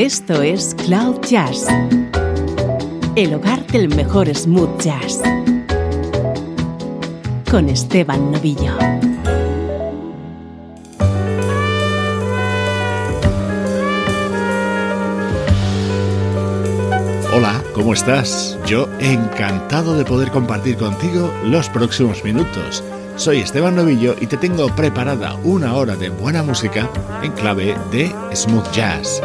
Esto es Cloud Jazz, el hogar del mejor smooth jazz, con Esteban Novillo. Hola, ¿cómo estás? Yo encantado de poder compartir contigo los próximos minutos. Soy Esteban Novillo y te tengo preparada una hora de buena música en clave de smooth jazz.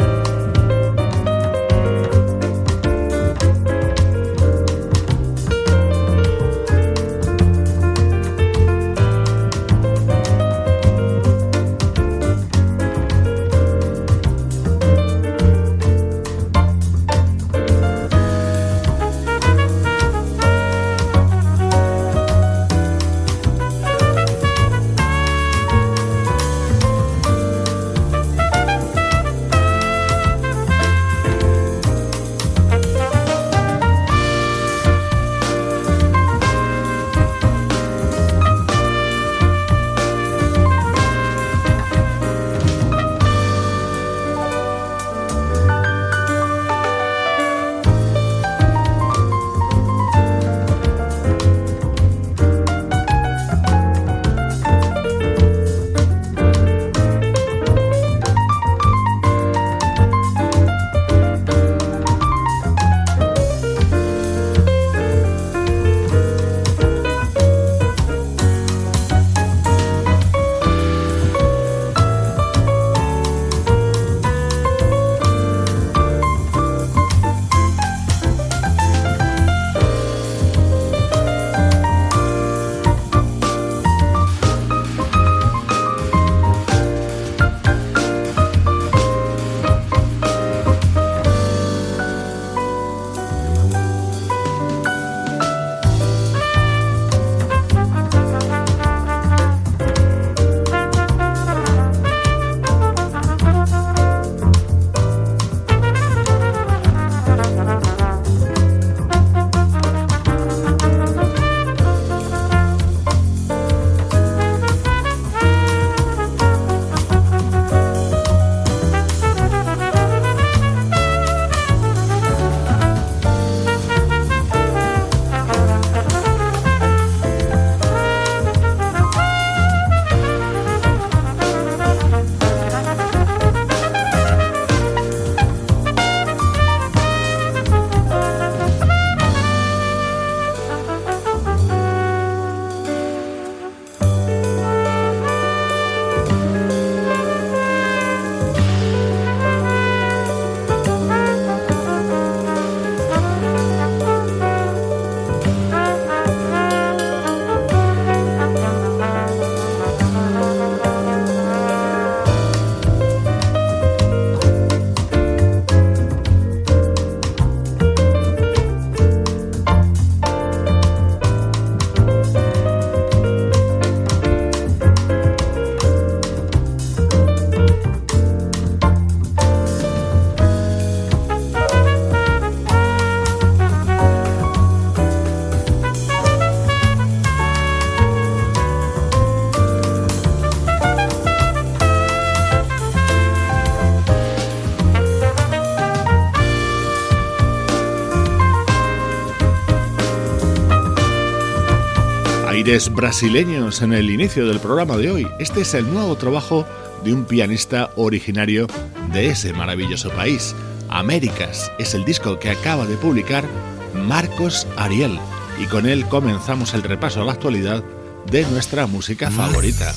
Brasileños en el inicio del programa de hoy. Este es el nuevo trabajo de un pianista originario de ese maravilloso país. Américas es el disco que acaba de publicar Marcos Ariel y con él comenzamos el repaso a la actualidad de nuestra música favorita.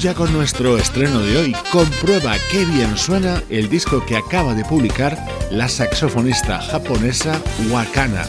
Ya con nuestro estreno de hoy. Comprueba qué bien suena el disco que acaba de publicar la saxofonista japonesa Wakana.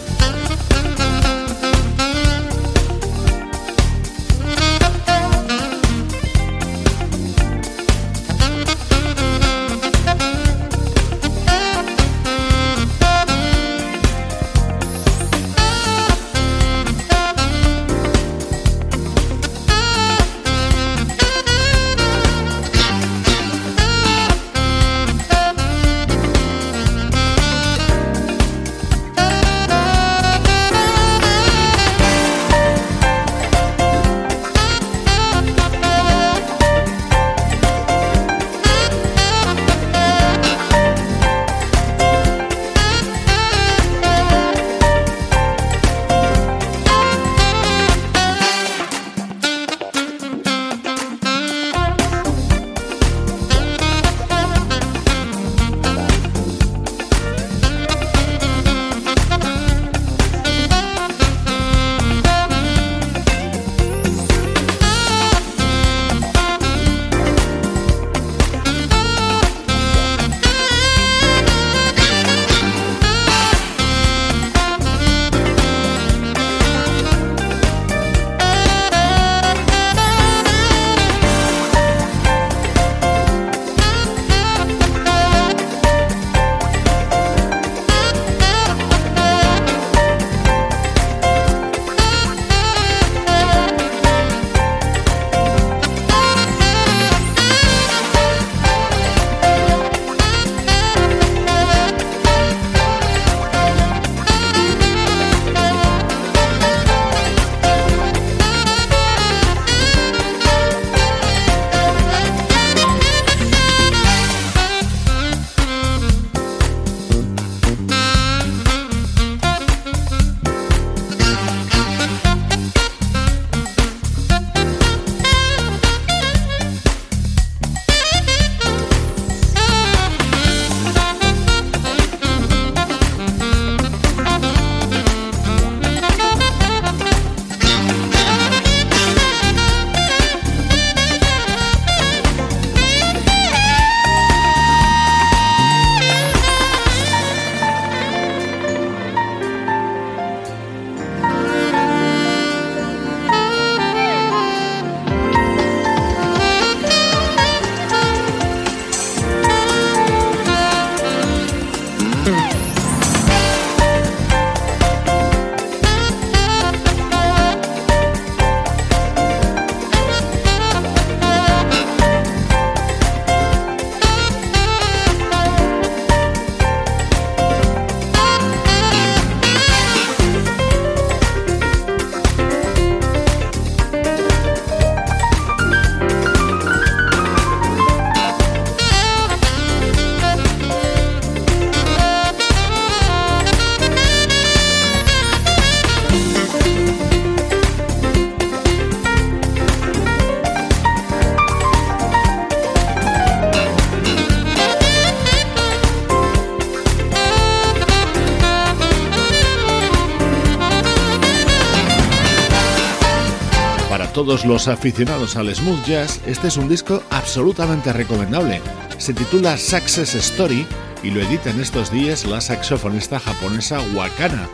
Todos los aficionados al smooth jazz, este es un disco absolutamente recomendable. Se titula Success Story y lo edita en estos días la saxofonista japonesa Wakana.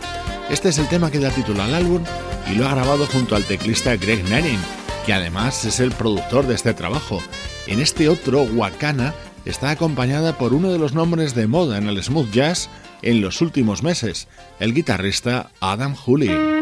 Este es el tema que da título al álbum y lo ha grabado junto al teclista Greg Nanning, que además es el productor de este trabajo. En este otro, Wakana, está acompañada por uno de los nombres de moda en el smooth jazz en los últimos meses, el guitarrista Adam Hooley.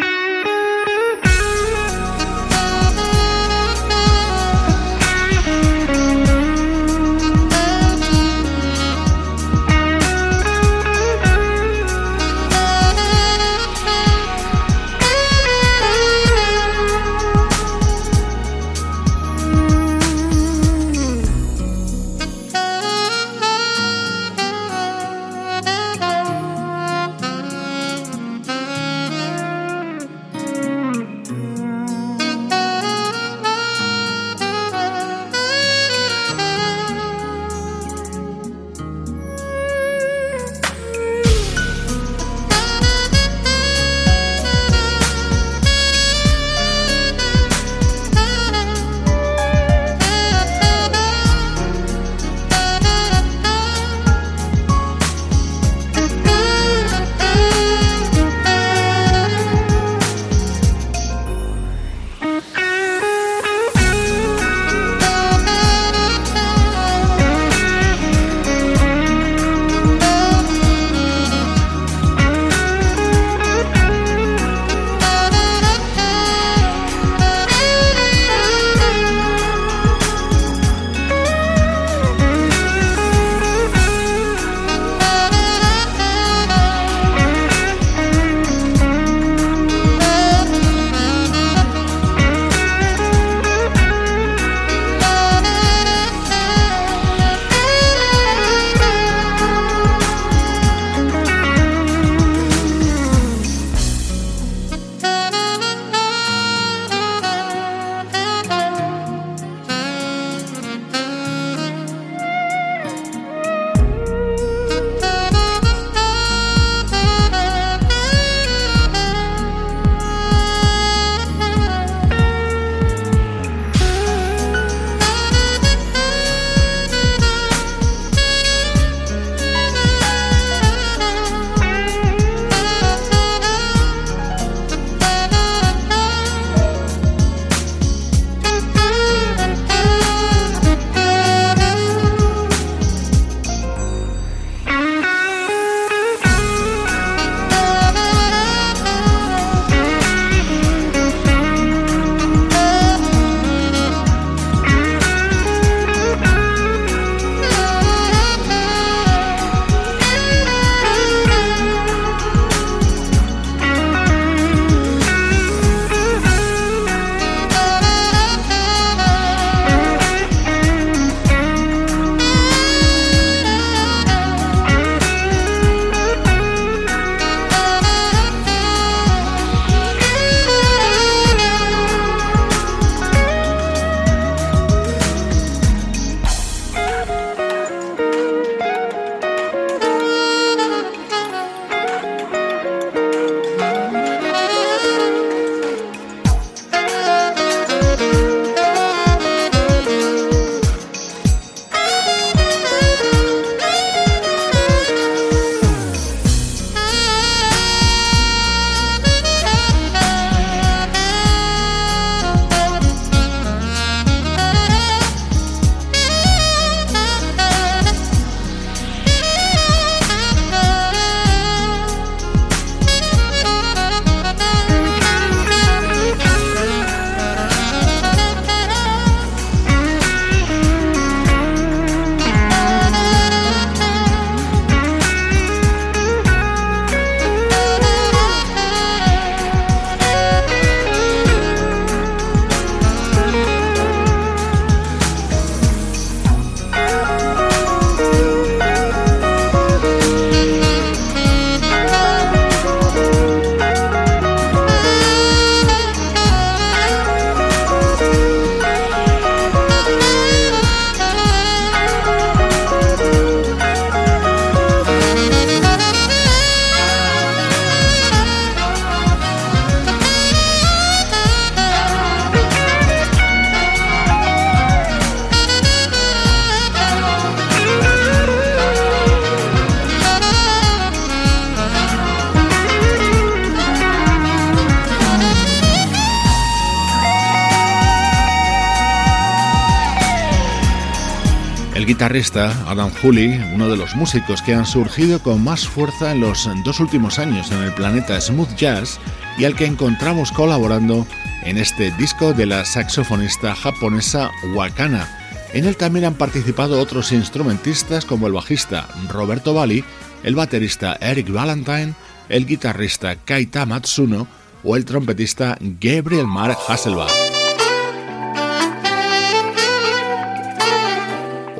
Guitarrista Adam Hooley, uno de los músicos que han surgido con más fuerza en los dos últimos años en el planeta smooth jazz y al que encontramos colaborando en este disco de la saxofonista japonesa Wakana. En él también han participado otros instrumentistas como el bajista Roberto Bali, el baterista Eric Valentine, el guitarrista Kaita Matsuno o el trompetista Gabriel Mark Hasselbach.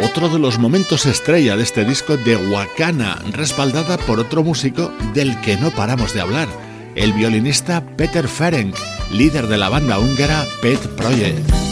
Otro de los momentos estrella de este disco de Wakana, respaldada por otro músico del que no paramos de hablar, el violinista Peter Ferenc, líder de la banda húngara Pet Project.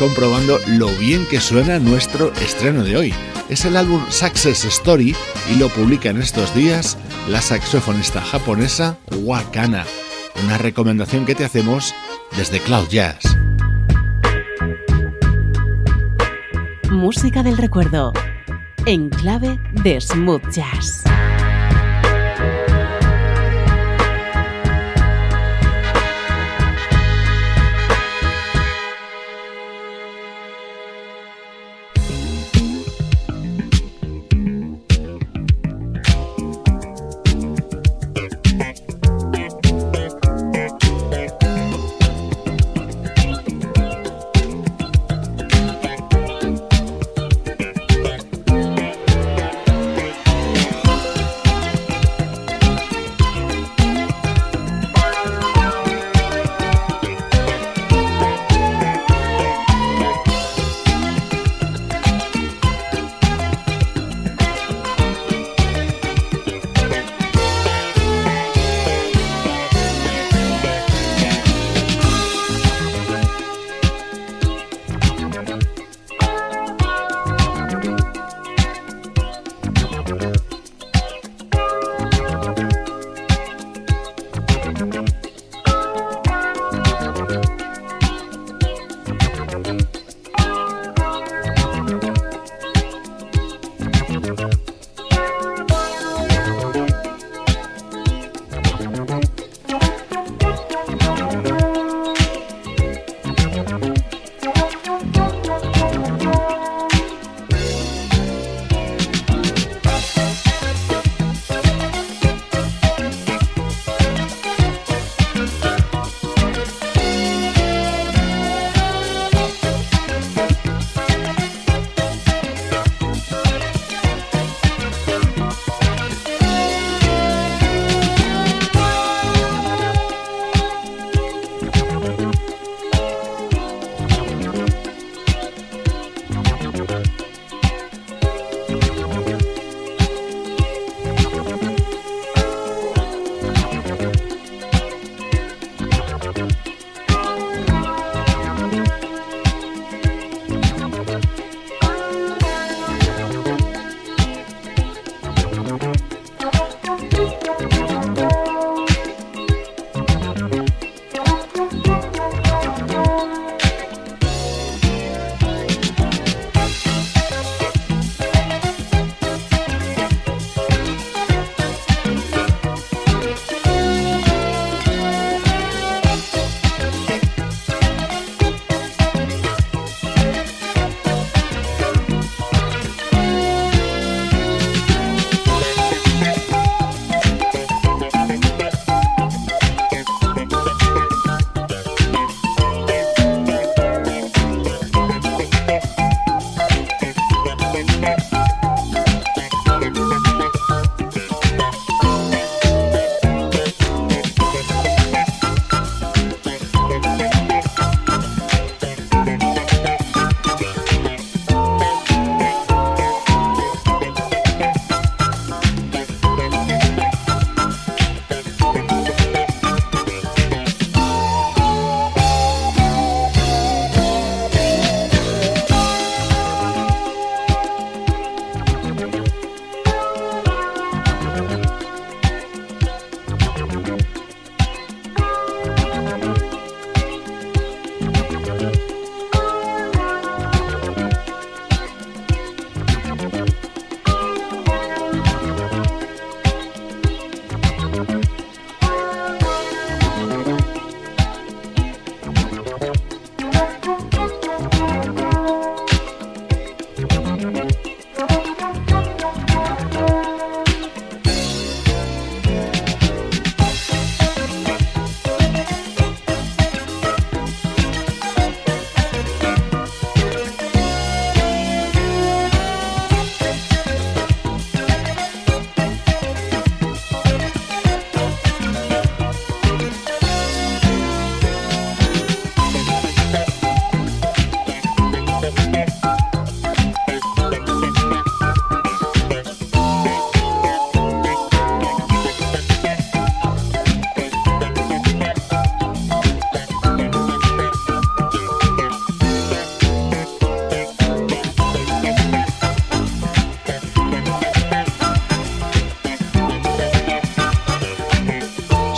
Comprobando lo bien que suena nuestro estreno de hoy. Es el álbum Success Story y lo publica en estos días la saxofonista japonesa Wakana. Una recomendación que te hacemos desde Cloud Jazz. Música del recuerdo en clave de smooth jazz.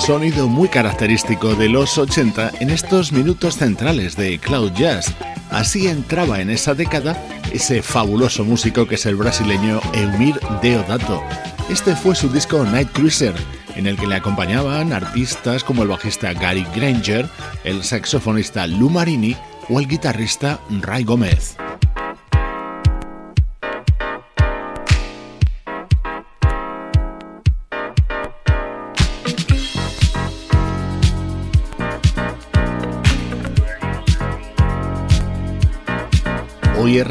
Sonido muy característico de los 80 en estos minutos centrales de Cloud Jazz. Así entraba en esa década ese fabuloso músico que es el brasileño Eumir Deodato. Este fue su disco Night Cruiser, en el que le acompañaban artistas como el bajista Gary Granger, el saxofonista Lou Marini o el guitarrista Ray Gómez.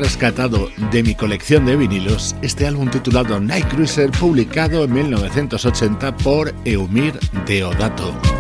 Rescatado de mi colección de vinilos este álbum titulado Night Cruiser publicado en 1980 por Eumir Deodato.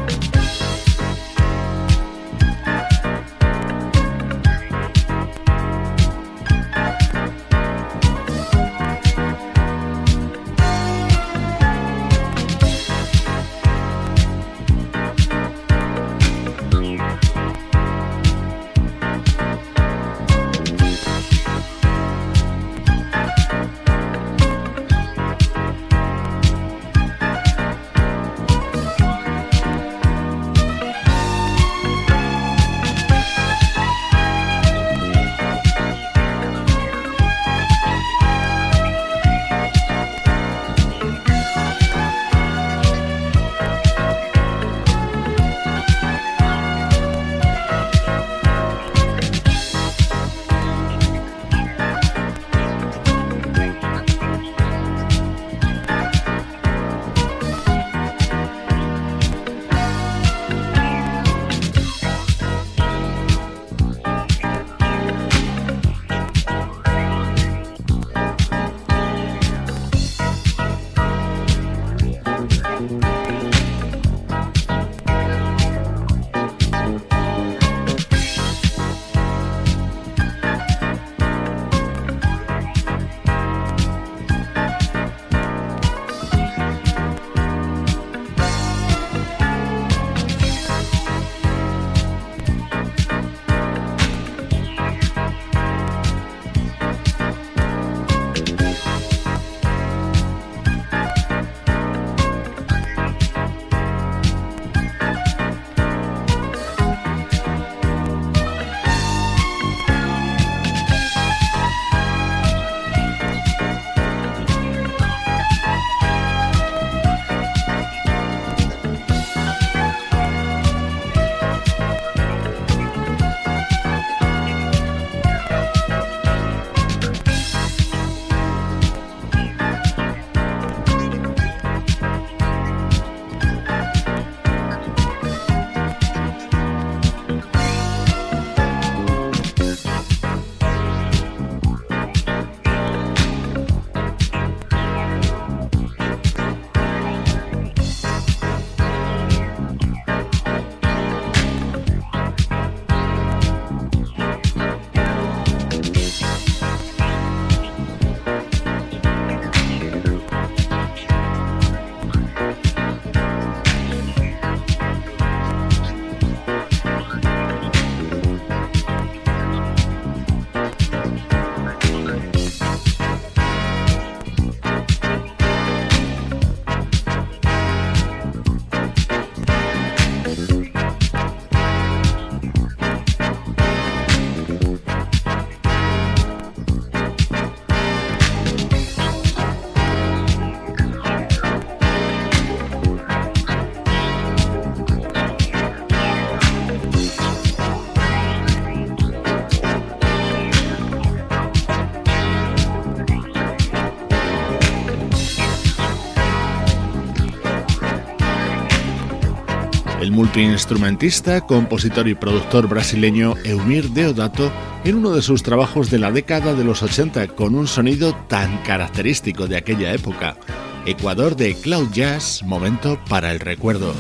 Multiinstrumentista, compositor y productor brasileño Eumir Deodato en uno de sus trabajos de la década de los 80 con un sonido tan característico de aquella época. Ecuador de Cloud Jazz, momento para el recuerdo.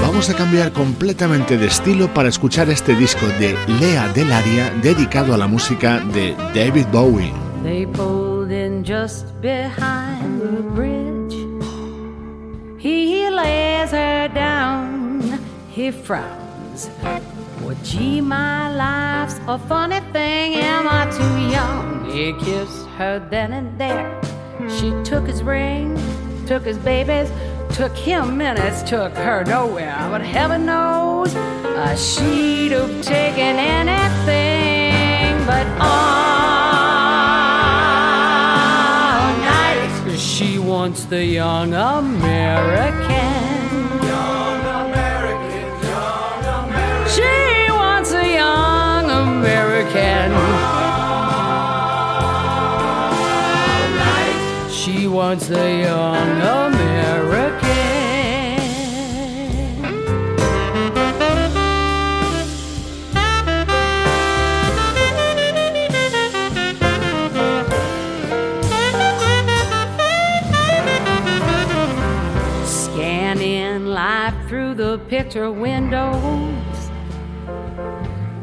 Vamos a cambiar completamente de estilo para escuchar este disco de Lea Delaria dedicado a la música de David Bowie. They pulled in just behind the bridge. He lays her down, he frowns Well, gee, my life's a funny thing. Am I too young? He kissed her then and there. She took his ring, took his babies, took him minutes, took her nowhere. But heaven knows uh, she'd have taken anything but all She wants the young American. Young American. She wants a young American. Scanning picture windows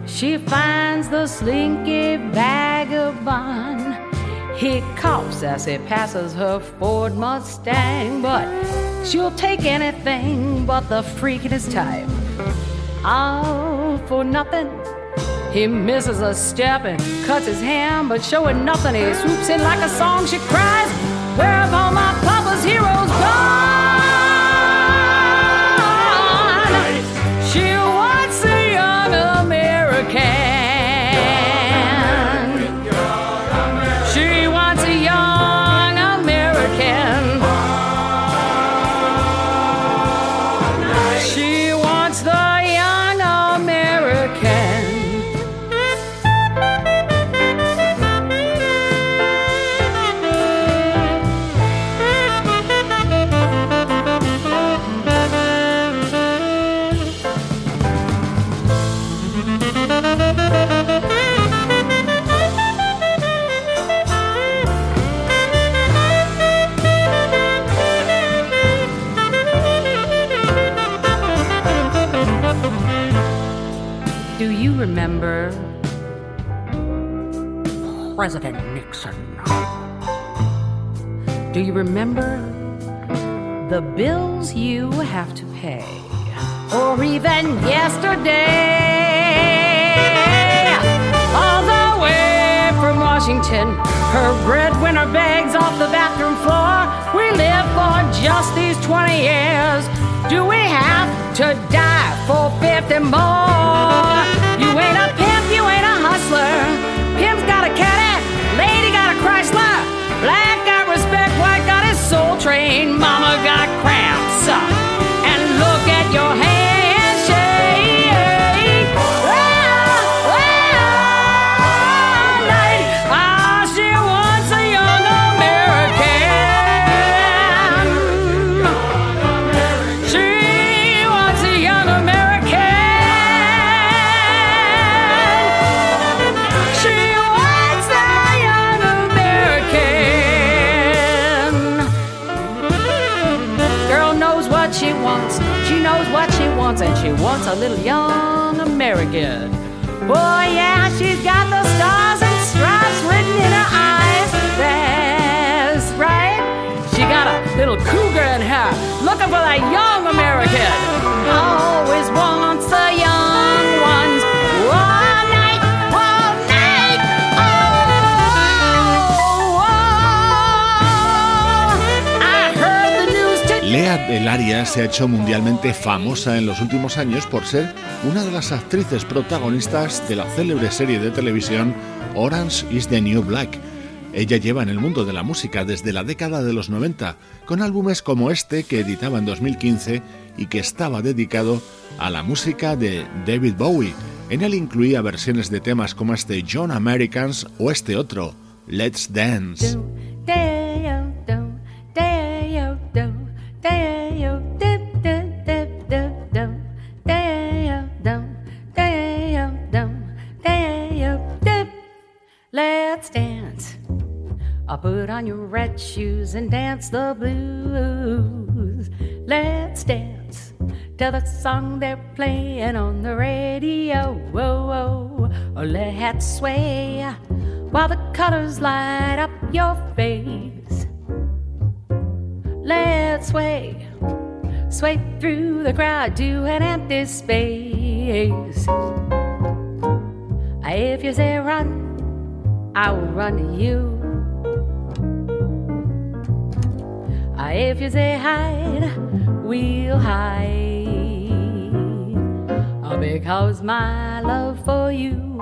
she finds the slinky vagabond. He coughs as he passes her Ford Mustang, but she'll take anything but the freak in his type. All for nothing. He misses a step and cuts his hand, but showing nothing, he swoops in like a song. She cries, Where have all my papa's heroes gone? Remember the bills you have to pay? Or even yesterday, all the way from Washington, her breadwinner begs off the bathroom floor. We live for just these 20 years. Do we have to die for 50 more? Got Lea Delaria se ha hecho mundialmente famosa en los últimos años por ser una de las actrices protagonistas de la célebre serie de televisión Orange is the New Black. Ella lleva en el mundo de la música desde la década de los 90, con álbumes como este que editaba en 2015 y que estaba dedicado a la música de David Bowie. En él incluía versiones de temas como este John Americans o este otro, Let's Dance. Put on your red shoes and dance the blues. Let's dance to the song they're playing on the radio. Whoa, whoa. Let's sway while the colors light up your face. Let's sway, sway through the crowd to an empty space. If you say run, I will run to you. Uh, if you say hide, we'll hide. Uh, because my love for you,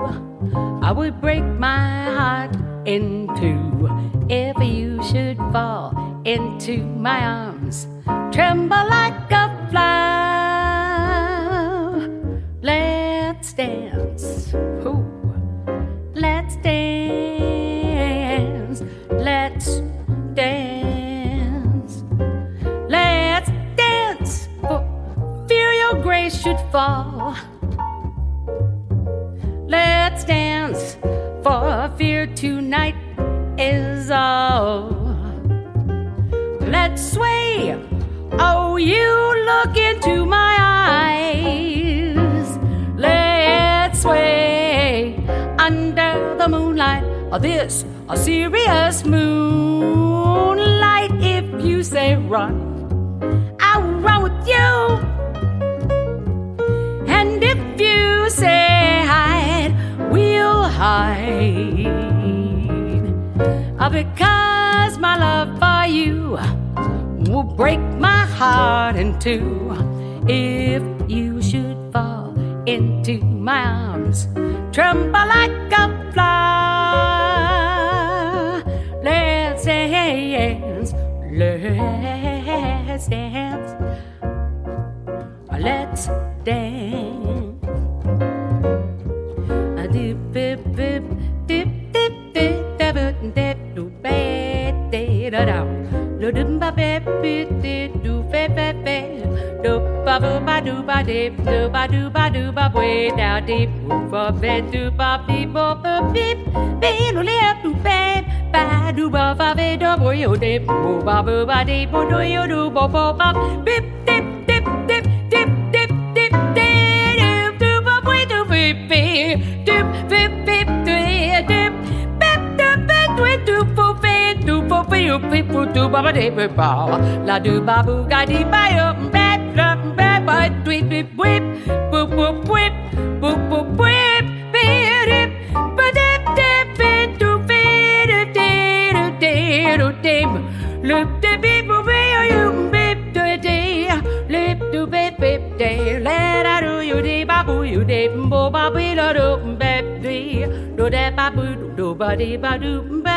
I would break my heart in two if you should fall into my arms. Tremble like a flower. Fall. Let's dance. For fear tonight is all. Let's sway. Oh, you look into my eyes. Let's sway under the moonlight. of this a serious moonlight. If you say run, say hide, we'll hide. Uh, Because my love for you will break my heart in two. If you should fall into my arms, tremble like a flower. Let's dance, let's dance, let's dip do ba do ba do ba way down deep. Move up and do ba beep bo ba beep. Be no lip do ba ba do ba fa be do bo yo dip. Bo ba bo ba dip bo do yo do bo bo ba beep dip dip dip dip dip dip dip do ba way do beep beep dip beep beep dip dip beep dip beep dip do bo beep do bo beep beep bo do ba ba dip beep ba la do ba boo ga di ba yo beep beep beep ba de bo ba bi lo do be di do de ba bu do ba di ba do be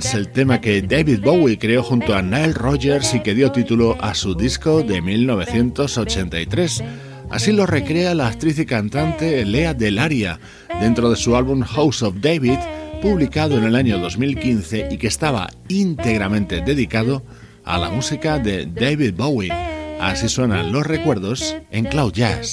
Dance, el tema que David Bowie creó junto a Nile Rodgers y que dio título a su disco de 1983. Así lo recrea la actriz y cantante Lea Delaria dentro de su álbum House of David, publicado en el año 2015 y que estaba íntegramente dedicado a la música de David Bowie. Así suenan los recuerdos en Cloud Jazz.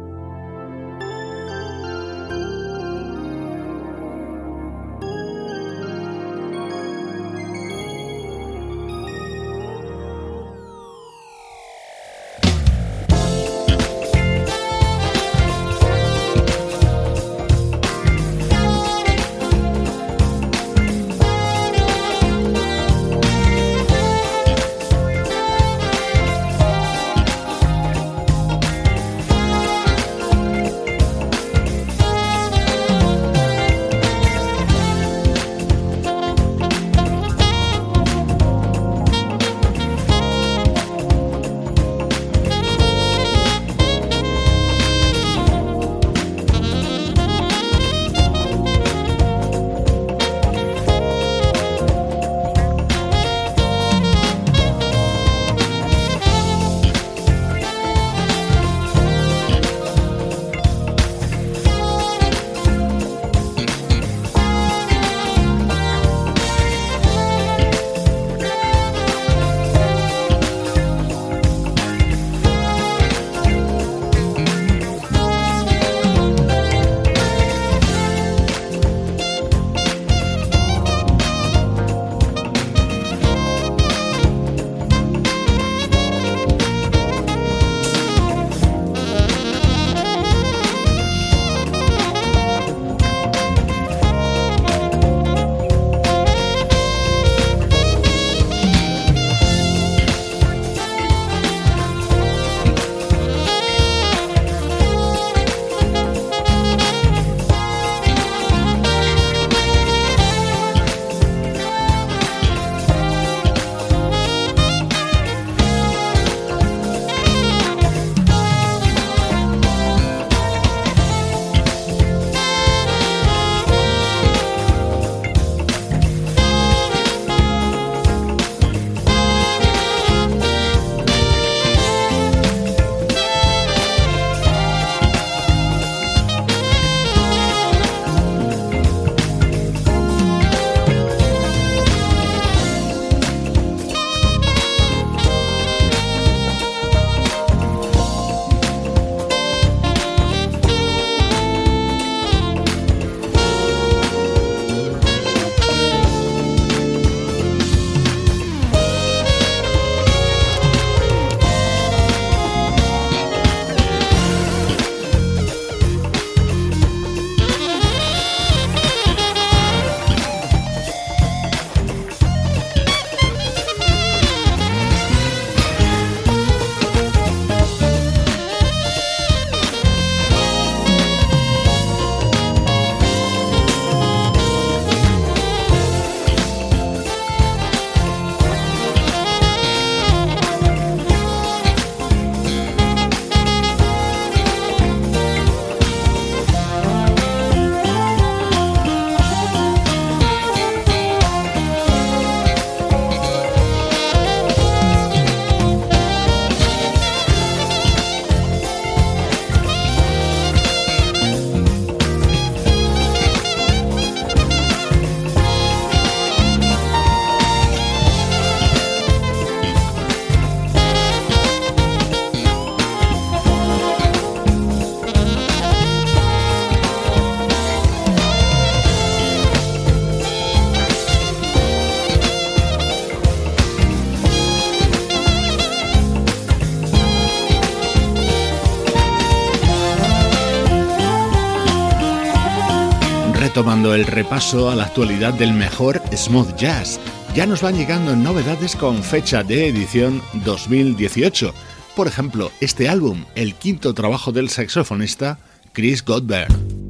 el repaso a la actualidad del mejor smooth jazz. Ya nos van llegando novedades con fecha de edición 2018. Por ejemplo, este álbum, el quinto trabajo del saxofonista Chris Godbert.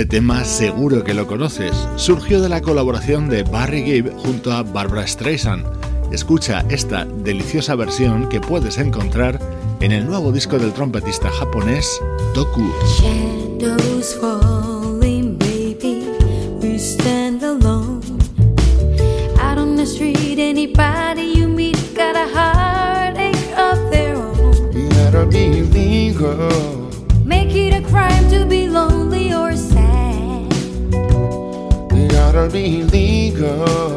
Este tema seguro que lo conoces. Surgió de la colaboración de Barry Gibb junto a Barbara Streisand. Escucha esta deliciosa versión que puedes encontrar en el nuevo disco del trompetista japonés Toku. illegal.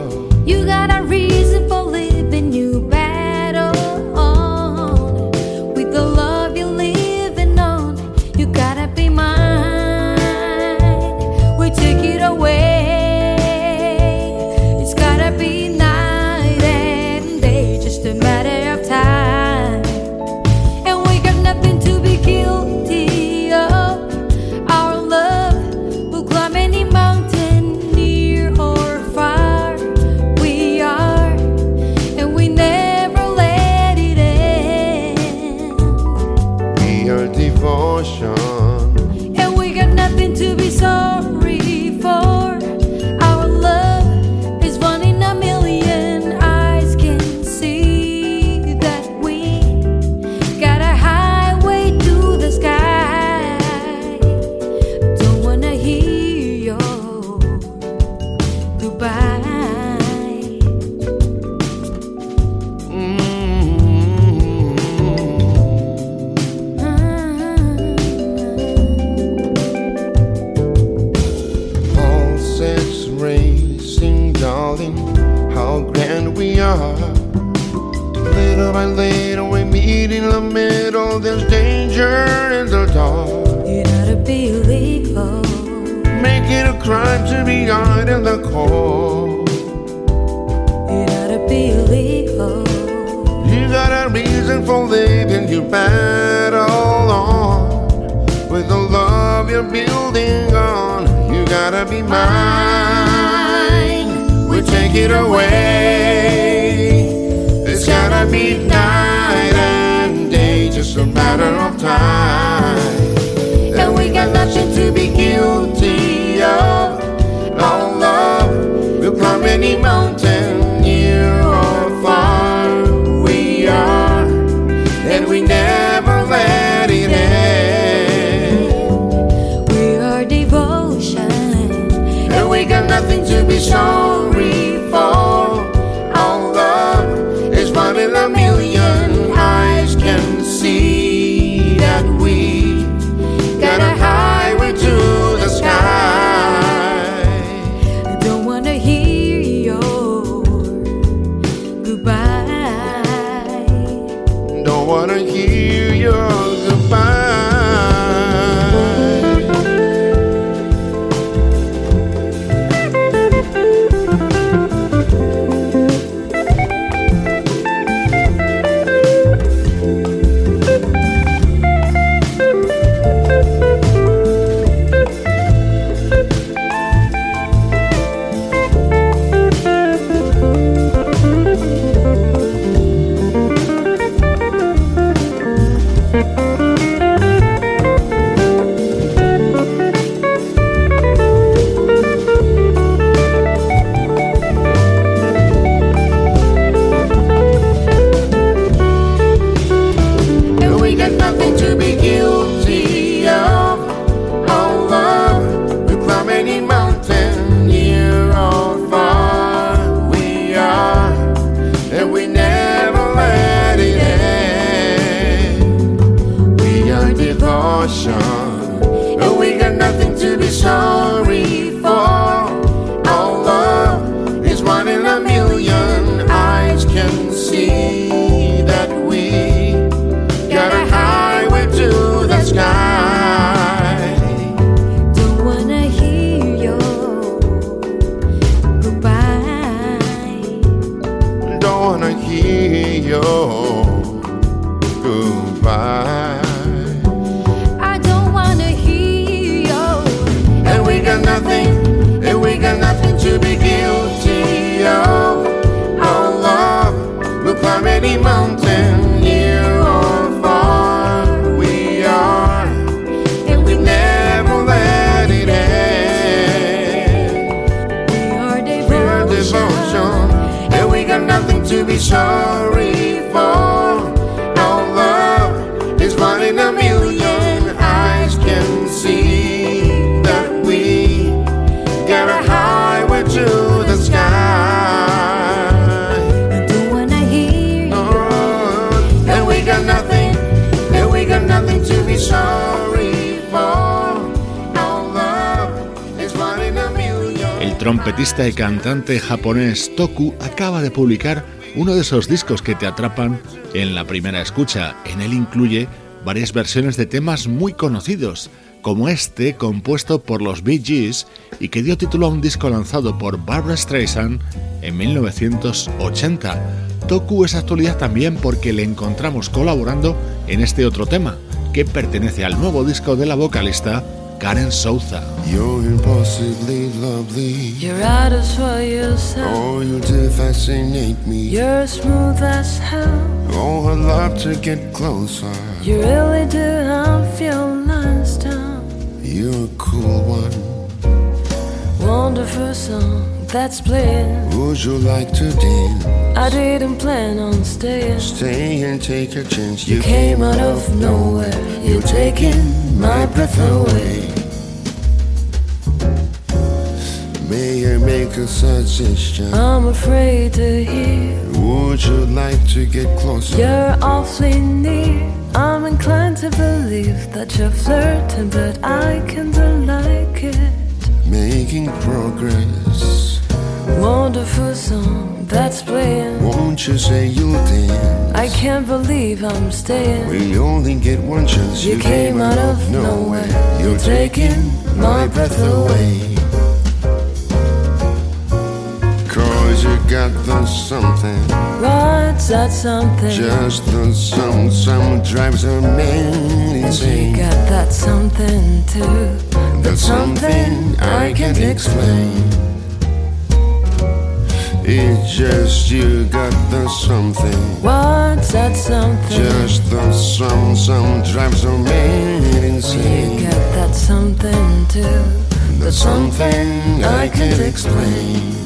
wanna hear your goodbye. Trompetista y cantante japonés Toku acaba de publicar uno de esos discos que te atrapan en la primera escucha. En él incluye varias versiones de temas muy conocidos, como este compuesto por los Bee Gees y que dio título a un disco lanzado por Barbara Streisand en 1980. Toku es actualidad también porque le encontramos colaborando en este otro tema, que pertenece al nuevo disco de la vocalista Karen Souza. You're impossibly lovely. You're out of what you say. Oh, you do fascinate me. You're smooth as hell. Oh, I'd love to get closer. You really do have your lines down. You're a cool one. Wonderful song that's playing. Would you like to dance? I didn't plan on staying. Stay and take a chance. You came out of nowhere. You're taking my breath away. May I make a suggestion? I'm afraid to hear. Would you like to get closer? You're awfully near. I'm inclined to believe that you're flirting, but I kinda like it. Making progress. Wonderful song that's playing. Won't you say you'll dance? I can't believe I'm staying. We only get one chance. You came out of nowhere. You're taking my breath away. Cause you got the something. What's that something? Just the some some drives a man insane. You got that something too. That's something I can't explain. It's just you got the something. What's that something? Just the some some drives a man insane. You got that something too. That's something I can't explain.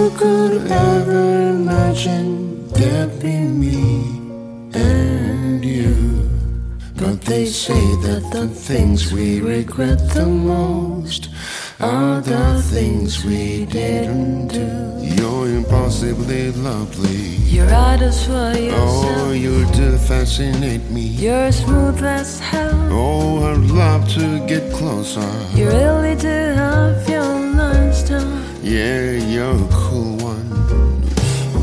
Who could ever imagine there'd be me and you? But they say that the things we regret the most are the things we didn't do. You're impossibly lovely. You're out of what you Oh, you do fascinate me. You're smooth as hell. Oh, I'd love to get closer. You really do have your. Yeah, you're a cool one.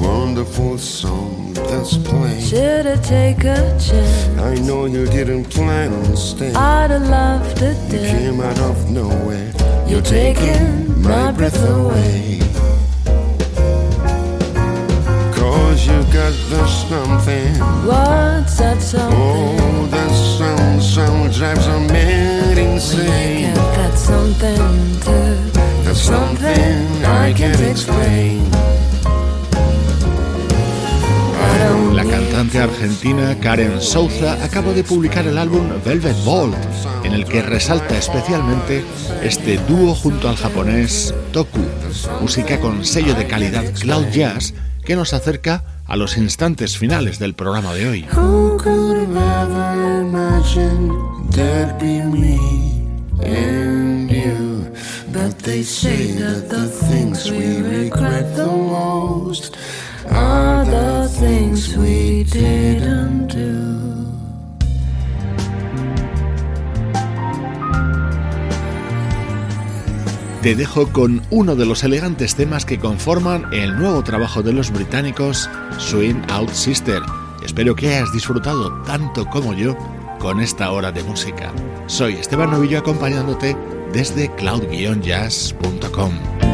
Wonderful song that's playing. Should I take a chance? I know you didn't plan on staying. I'd have loved to You dance. came out of nowhere. You're taking my breath away. Cause you got the something. What's that something? Oh, that some some drives a man insane. You got that something too. That's something I can't explain. I don't La cantante argentina Karen Souza acaba de publicar el álbum Velvet Vault, en el que resalta especialmente este dúo junto al japonés Toku, música con sello de calidad Cloud Jazz que nos acerca a los instantes finales del programa de hoy. Who But they say that the things we regret the most are the things we didn't do. Te dejo con uno de los elegantes temas que conforman el nuevo trabajo de los británicos Swing Out Sister. Espero que hayas disfrutado tanto como yo con esta hora de música. Soy Esteban Novillo acompañándote desde cloud-jazz.com.